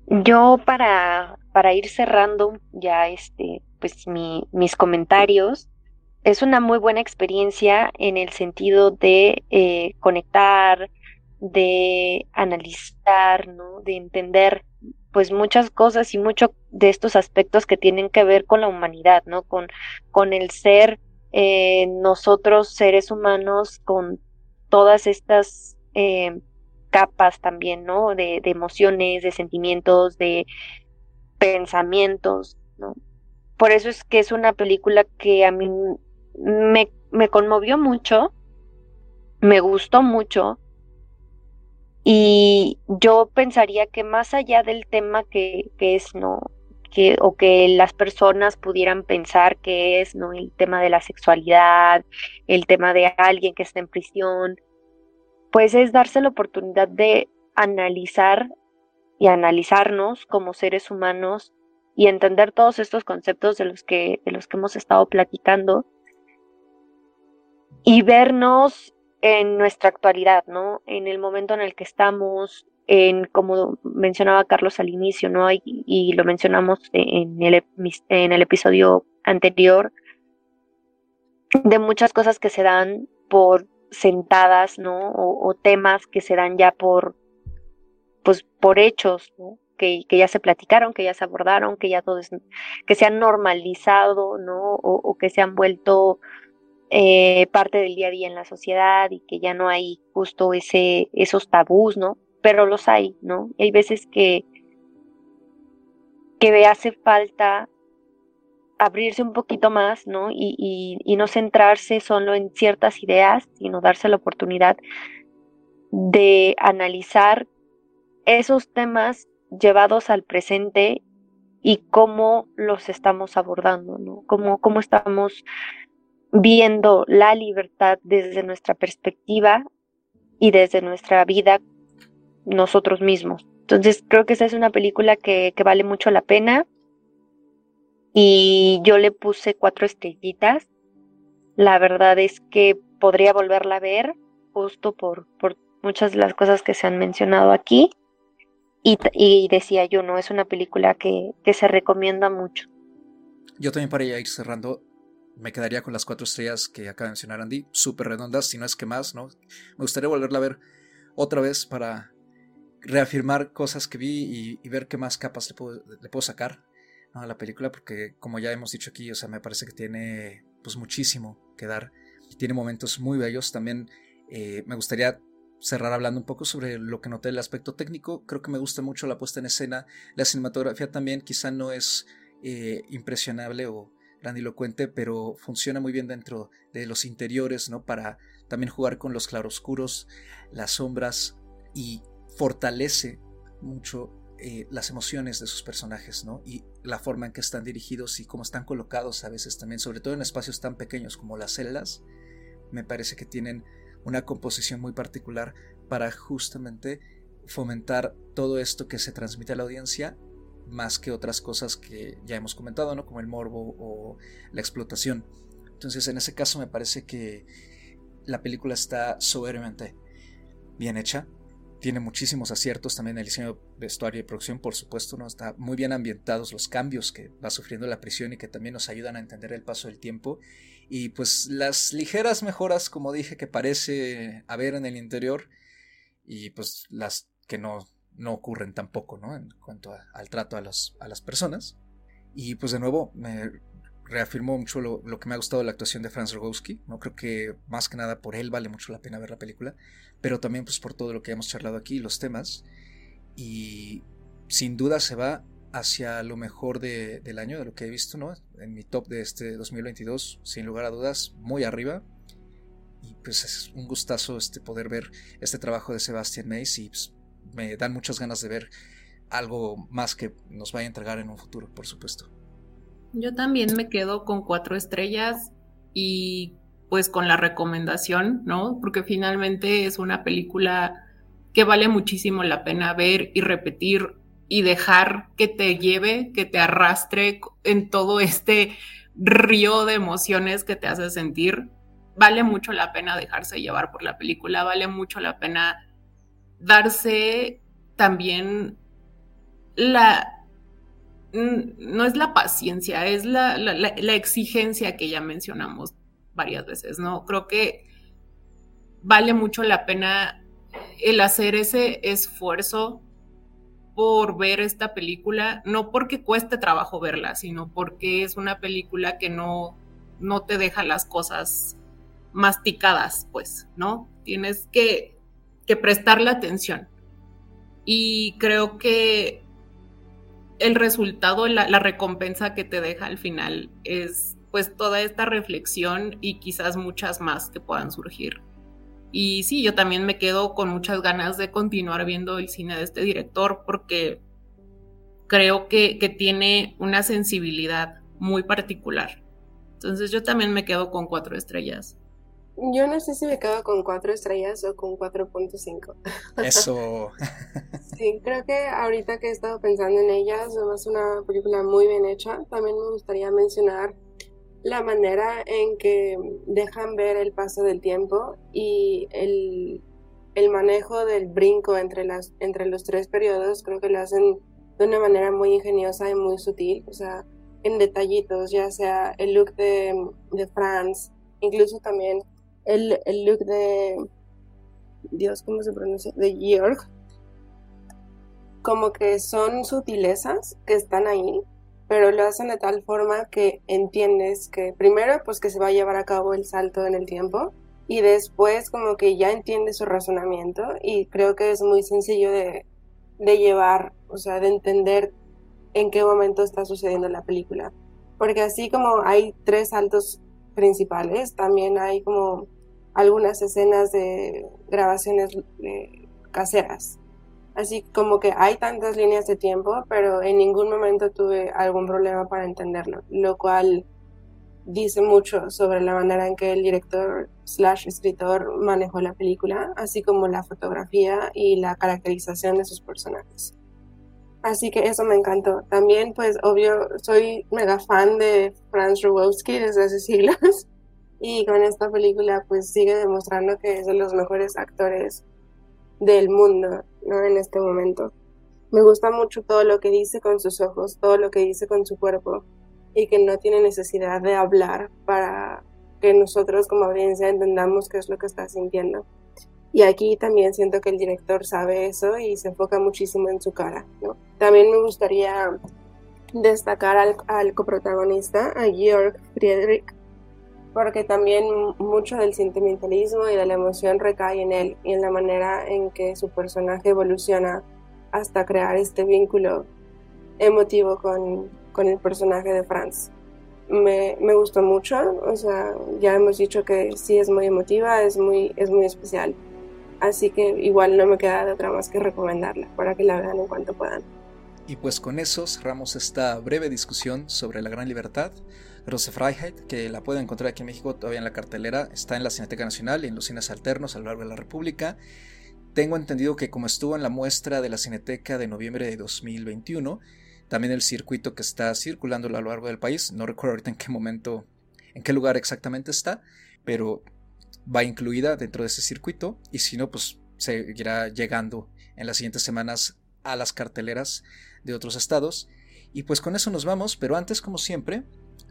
Yo para, para ir cerrando ya este, pues mis comentarios, es una muy buena experiencia en el sentido de eh, conectar, de analizar, ¿no? de entender pues muchas cosas y muchos de estos aspectos que tienen que ver con la humanidad, ¿no? Con, con el ser eh, nosotros seres humanos con todas estas eh, capas también, ¿no? De, emociones, de sentimientos, de pensamientos, ¿no? Por eso es que es una película que a mí me, me conmovió mucho, me gustó mucho, y yo pensaría que más allá del tema que, que es, ¿no? que, o que las personas pudieran pensar que es ¿no? el tema de la sexualidad, el tema de alguien que está en prisión, pues es darse la oportunidad de analizar y analizarnos como seres humanos y entender todos estos conceptos de los que, de los que hemos estado platicando y vernos en nuestra actualidad, ¿no? En el momento en el que estamos, en, como mencionaba Carlos al inicio, ¿no? Y, lo mencionamos en el, en el episodio anterior, de muchas cosas que se dan por sentadas, ¿no? O, temas que se dan ya por, pues, por hechos, ¿no? Que, que, ya se platicaron, que ya se abordaron, que ya todo es, que se han normalizado, ¿no? O, o que se han vuelto eh, parte del día a día en la sociedad y que ya no hay justo ese, esos tabús, ¿no? pero los hay, ¿no? hay veces que, que hace falta abrirse un poquito más, ¿no? Y, no centrarse solo en ciertas ideas, sino darse la oportunidad de analizar esos temas llevados al presente y cómo los estamos abordando, ¿no? Cómo, cómo estamos viendo la libertad desde nuestra perspectiva y desde nuestra vida nosotros mismos, Entonces creo que esta es una película que, que vale mucho la pena. Y yo le puse cuatro estrellitas. La verdad es que podría volverla a ver justo por, por muchas de las cosas que se han mencionado aquí. Y, decía yo, no, es una película que, que se recomienda mucho. Yo también para ya ir cerrando, me quedaría con las cuatro estrellas que acaba de mencionar Andy, súper redondas, si no es que más, ¿no? Me gustaría volverla a ver otra vez para reafirmar cosas que vi y, ver qué más capas le puedo, sacar a la película, porque como ya hemos dicho aquí, o sea, me parece que tiene pues muchísimo que dar, tiene momentos muy bellos, también eh, me gustaría cerrar hablando un poco sobre lo que noté del aspecto técnico. Creo que me gusta mucho la puesta en escena. La cinematografía también quizá no es eh, impresionable o grandilocuente, pero funciona muy bien dentro de los interiores, ¿no? Para también jugar con los claroscuros, las sombras y fortalece mucho eh, las emociones de sus personajes, ¿no? Y la forma en que están dirigidos y cómo están colocados a veces también, sobre todo en espacios tan pequeños como las celdas, me parece que tienen una composición muy particular para justamente fomentar todo esto que se transmite a la audiencia más que otras cosas que ya hemos comentado, ¿no? Como el morbo o la explotación. Entonces, en ese caso me parece que la película está soberanamente bien hecha. Tiene muchísimos aciertos también el diseño de vestuario y producción, por supuesto, ¿no? Está muy bien ambientados los cambios que va sufriendo la prisión y que también nos ayudan a entender el paso del tiempo y pues las ligeras mejoras, como dije, que parece haber en el interior y pues las que no, no ocurren tampoco, ¿no? En cuanto al trato a, a las personas. Y pues de nuevo me reafirmó mucho lo, que me ha gustado de la actuación de Franz Rogowski, ¿no? Creo que más que nada por él vale mucho la pena ver la película, pero también pues por todo lo que hemos charlado aquí, los temas. Y sin duda se va hacia lo mejor del año, de lo que he visto, ¿no? En mi top de este 2022, sin lugar a dudas, muy arriba. Y pues es un gustazo este, poder ver este trabajo de Sebastian Mays y pues, me dan muchas ganas de ver algo más que nos vaya a entregar en un futuro, por supuesto. Yo también me quedo con cuatro estrellas y pues con la recomendación, ¿no? Porque finalmente es una película que vale muchísimo la pena ver y repetir y dejar que te lleve, que te arrastre en todo este río de emociones que te hace sentir. Vale mucho la pena dejarse llevar por la película, vale mucho la pena darse también la... No es la paciencia, es la, la exigencia que ya mencionamos varias veces, ¿no? Creo que vale mucho la pena el hacer ese esfuerzo por ver esta película, no porque cueste trabajo verla, sino porque es una película que no, no te deja las cosas masticadas, pues, ¿no? Tienes que, que prestarle atención. Y creo que el resultado, la, recompensa que te deja al final es pues toda esta reflexión y quizás muchas más que puedan surgir y sí, yo también me quedo con muchas ganas de continuar viendo el cine de este director porque creo que, tiene una sensibilidad muy particular. Entonces yo también me quedo con cuatro estrellas. Yo no sé si me quedo con cuatro estrellas o con 4.5. Eso. sí, creo que ahorita que he estado pensando en ellas, es una película muy bien hecha. También me gustaría mencionar la manera en que dejan ver el paso del tiempo y el, manejo del brinco entre, las, entre los tres periodos, creo que lo hacen de una manera muy ingeniosa y muy sutil, o sea, en detallitos, ya sea el look de, de Franz, incluso también el, el look de, Dios, ¿cómo se pronuncia? De Jörg, como que son sutilezas que están ahí pero lo hacen de tal forma que entiendes que primero pues que se va a llevar a cabo el salto en el tiempo y después como que ya entiendes su razonamiento y creo que es muy sencillo de, de llevar, o sea, de entender en qué momento está sucediendo la película. Porque así como hay tres saltos principales, también hay como algunas escenas de grabaciones eh, caseras. Así como que hay tantas líneas de tiempo, pero en ningún momento tuve algún problema para entenderlo, lo cual dice mucho sobre la manera en que el director slash escritor manejó la película, así como la fotografía y la caracterización de sus personajes. Así que eso me encantó. También, pues, obvio, soy mega fan de Franz Rubowski desde hace siglos. Y con esta película, pues, sigue demostrando que es de los mejores actores del mundo, ¿no? En este momento. Me gusta mucho todo lo que dice con sus ojos, todo lo que dice con su cuerpo. Y que no tiene necesidad de hablar para que nosotros como audiencia entendamos qué es lo que está sintiendo. Y aquí también siento que el director sabe eso y se enfoca muchísimo en su cara. ¿no? También me gustaría destacar al, al coprotagonista, a Georg Friedrich, porque también mucho del sentimentalismo y de la emoción recae en él y en la manera en que su personaje evoluciona hasta crear este vínculo emotivo con, con el personaje de Franz. Me, me, gustó mucho, o sea, ya hemos dicho que sí es muy emotiva, es muy, es muy especial. Así que igual no me queda de otra más que recomendarla para que la vean en cuanto puedan. Y pues con eso cerramos esta breve discusión sobre la gran libertad. Rose Freiheit, que la pueden encontrar aquí en México todavía en la cartelera, está en la Cineteca Nacional y en los cines alternos a lo largo de la República. Tengo entendido que como estuvo en la muestra de la Cineteca de noviembre de 2021, también el circuito que está circulando a lo largo del país, no recuerdo ahorita en qué momento, en qué lugar exactamente está, pero va incluida dentro de ese circuito y si no, pues seguirá llegando en las siguientes semanas a las carteleras de otros estados. Y pues con eso nos vamos, pero antes, como siempre,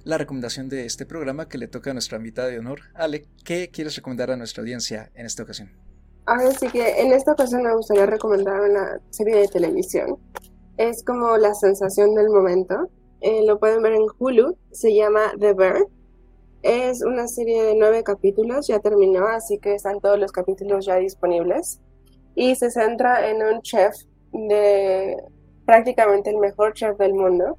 la recomendación de este programa que le toca a nuestra invitada de honor. Ale, ¿qué quieres recomendar a nuestra audiencia en esta ocasión? Ahora sí que en esta ocasión me gustaría recomendar una serie de televisión. Es como la sensación del momento. Eh, lo pueden ver en Hulu. Se llama The Bear. Es una serie de nueve capítulos, ya terminó, así que están todos los capítulos ya disponibles. Y se centra en un chef de prácticamente el mejor chef del mundo,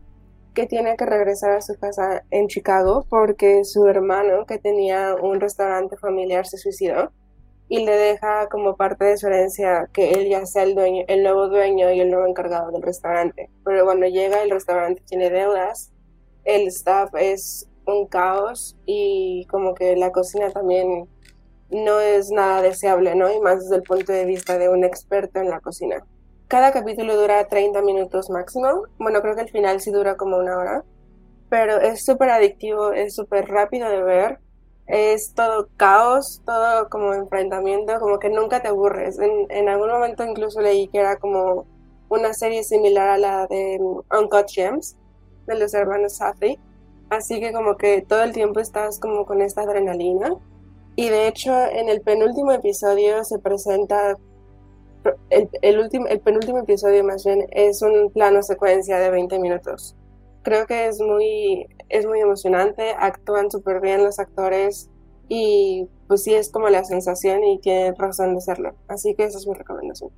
que tiene que regresar a su casa en Chicago porque su hermano, que tenía un restaurante familiar, se suicidó y le deja como parte de su herencia que él ya sea el dueño, el nuevo dueño y el nuevo encargado del restaurante. Pero cuando llega el restaurante tiene deudas, el staff es un caos y como que la cocina también no es nada deseable, ¿no? Y más desde el punto de vista de un experto en la cocina. Cada capítulo dura 30 minutos máximo. Bueno, creo que el final sí dura como una hora. Pero es súper adictivo, es súper rápido de ver. Es todo caos, todo como enfrentamiento, como que nunca te aburres. En, en algún momento incluso leí que era como una serie similar a la de Uncut Gems, de los hermanos Safdie Así que como que todo el tiempo estás como con esta adrenalina. Y de hecho en el penúltimo episodio se presenta, el, el, último, el penúltimo episodio más bien es un plano secuencia de 20 minutos. Creo que es muy, es muy emocionante, actúan súper bien los actores y pues sí es como la sensación y tiene razón de serlo. Así que esa es mi recomendación.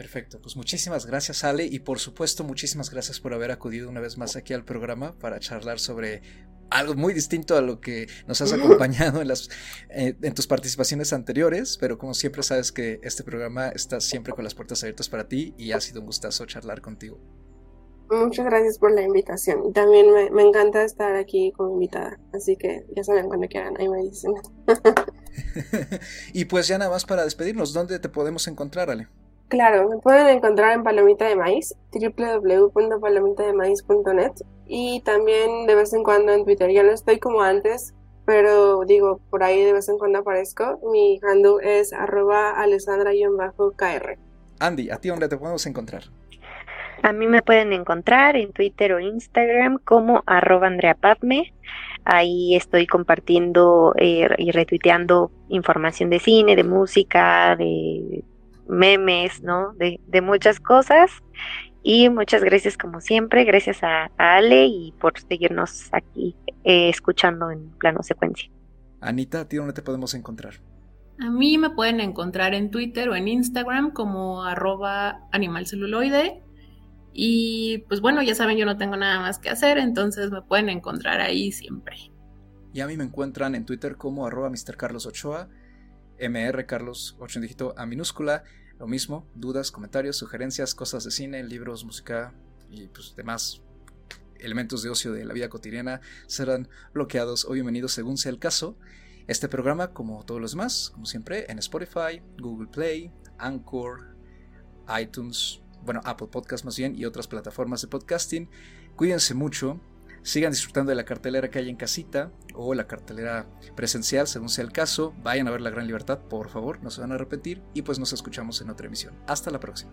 Perfecto, pues muchísimas gracias Ale y por supuesto muchísimas gracias por haber acudido una vez más aquí al programa para charlar sobre algo muy distinto a lo que nos has acompañado en, las, eh, en tus participaciones anteriores, pero como siempre sabes que este programa está siempre con las puertas abiertas para ti y ha sido un gustazo charlar contigo. Muchas gracias por la invitación. También me, me encanta estar aquí como invitada, así que ya saben cuando quieran, ahí me dicen. y pues ya nada más para despedirnos, ¿dónde te podemos encontrar, Ale? Claro, me pueden encontrar en Palomita de Maíz, www.palomitademaíz.net y también de vez en cuando en Twitter. Ya no estoy como antes, pero digo, por ahí de vez en cuando aparezco. Mi handle es arroba alessandra-kr. Andy, ¿a ti dónde te podemos encontrar? A mí me pueden encontrar en Twitter o Instagram como arroba Andrea Ahí estoy compartiendo eh, y retuiteando información de cine, de música, de memes, ¿no? De, de muchas cosas. Y muchas gracias como siempre, gracias a, Ale y por seguirnos aquí eh, escuchando en plano secuencia. Anita, ¿a ti dónde te podemos encontrar? A mí me pueden encontrar en Twitter o en Instagram como arroba animalceluloide. Y pues bueno, ya saben, yo no tengo nada más que hacer, entonces me pueden encontrar ahí siempre. Y a mí me encuentran en Twitter como arroba Mr. Carlos Ochoa, MR Carlos 8 en dígito a minúscula lo mismo, dudas, comentarios, sugerencias, cosas de cine, libros, música y pues demás elementos de ocio de la vida cotidiana serán bloqueados o bienvenidos según sea el caso. Este programa, como todos los demás, como siempre, en Spotify, Google Play, Anchor, iTunes bueno, Apple Podcast más bien, y otras plataformas de podcasting. Cuídense mucho, sigan disfrutando de la cartelera que hay en casita o la cartelera presencial, según sea el caso. Vayan a ver La Gran Libertad, por favor, no se van a arrepentir. Y pues nos escuchamos en otra emisión. Hasta la próxima.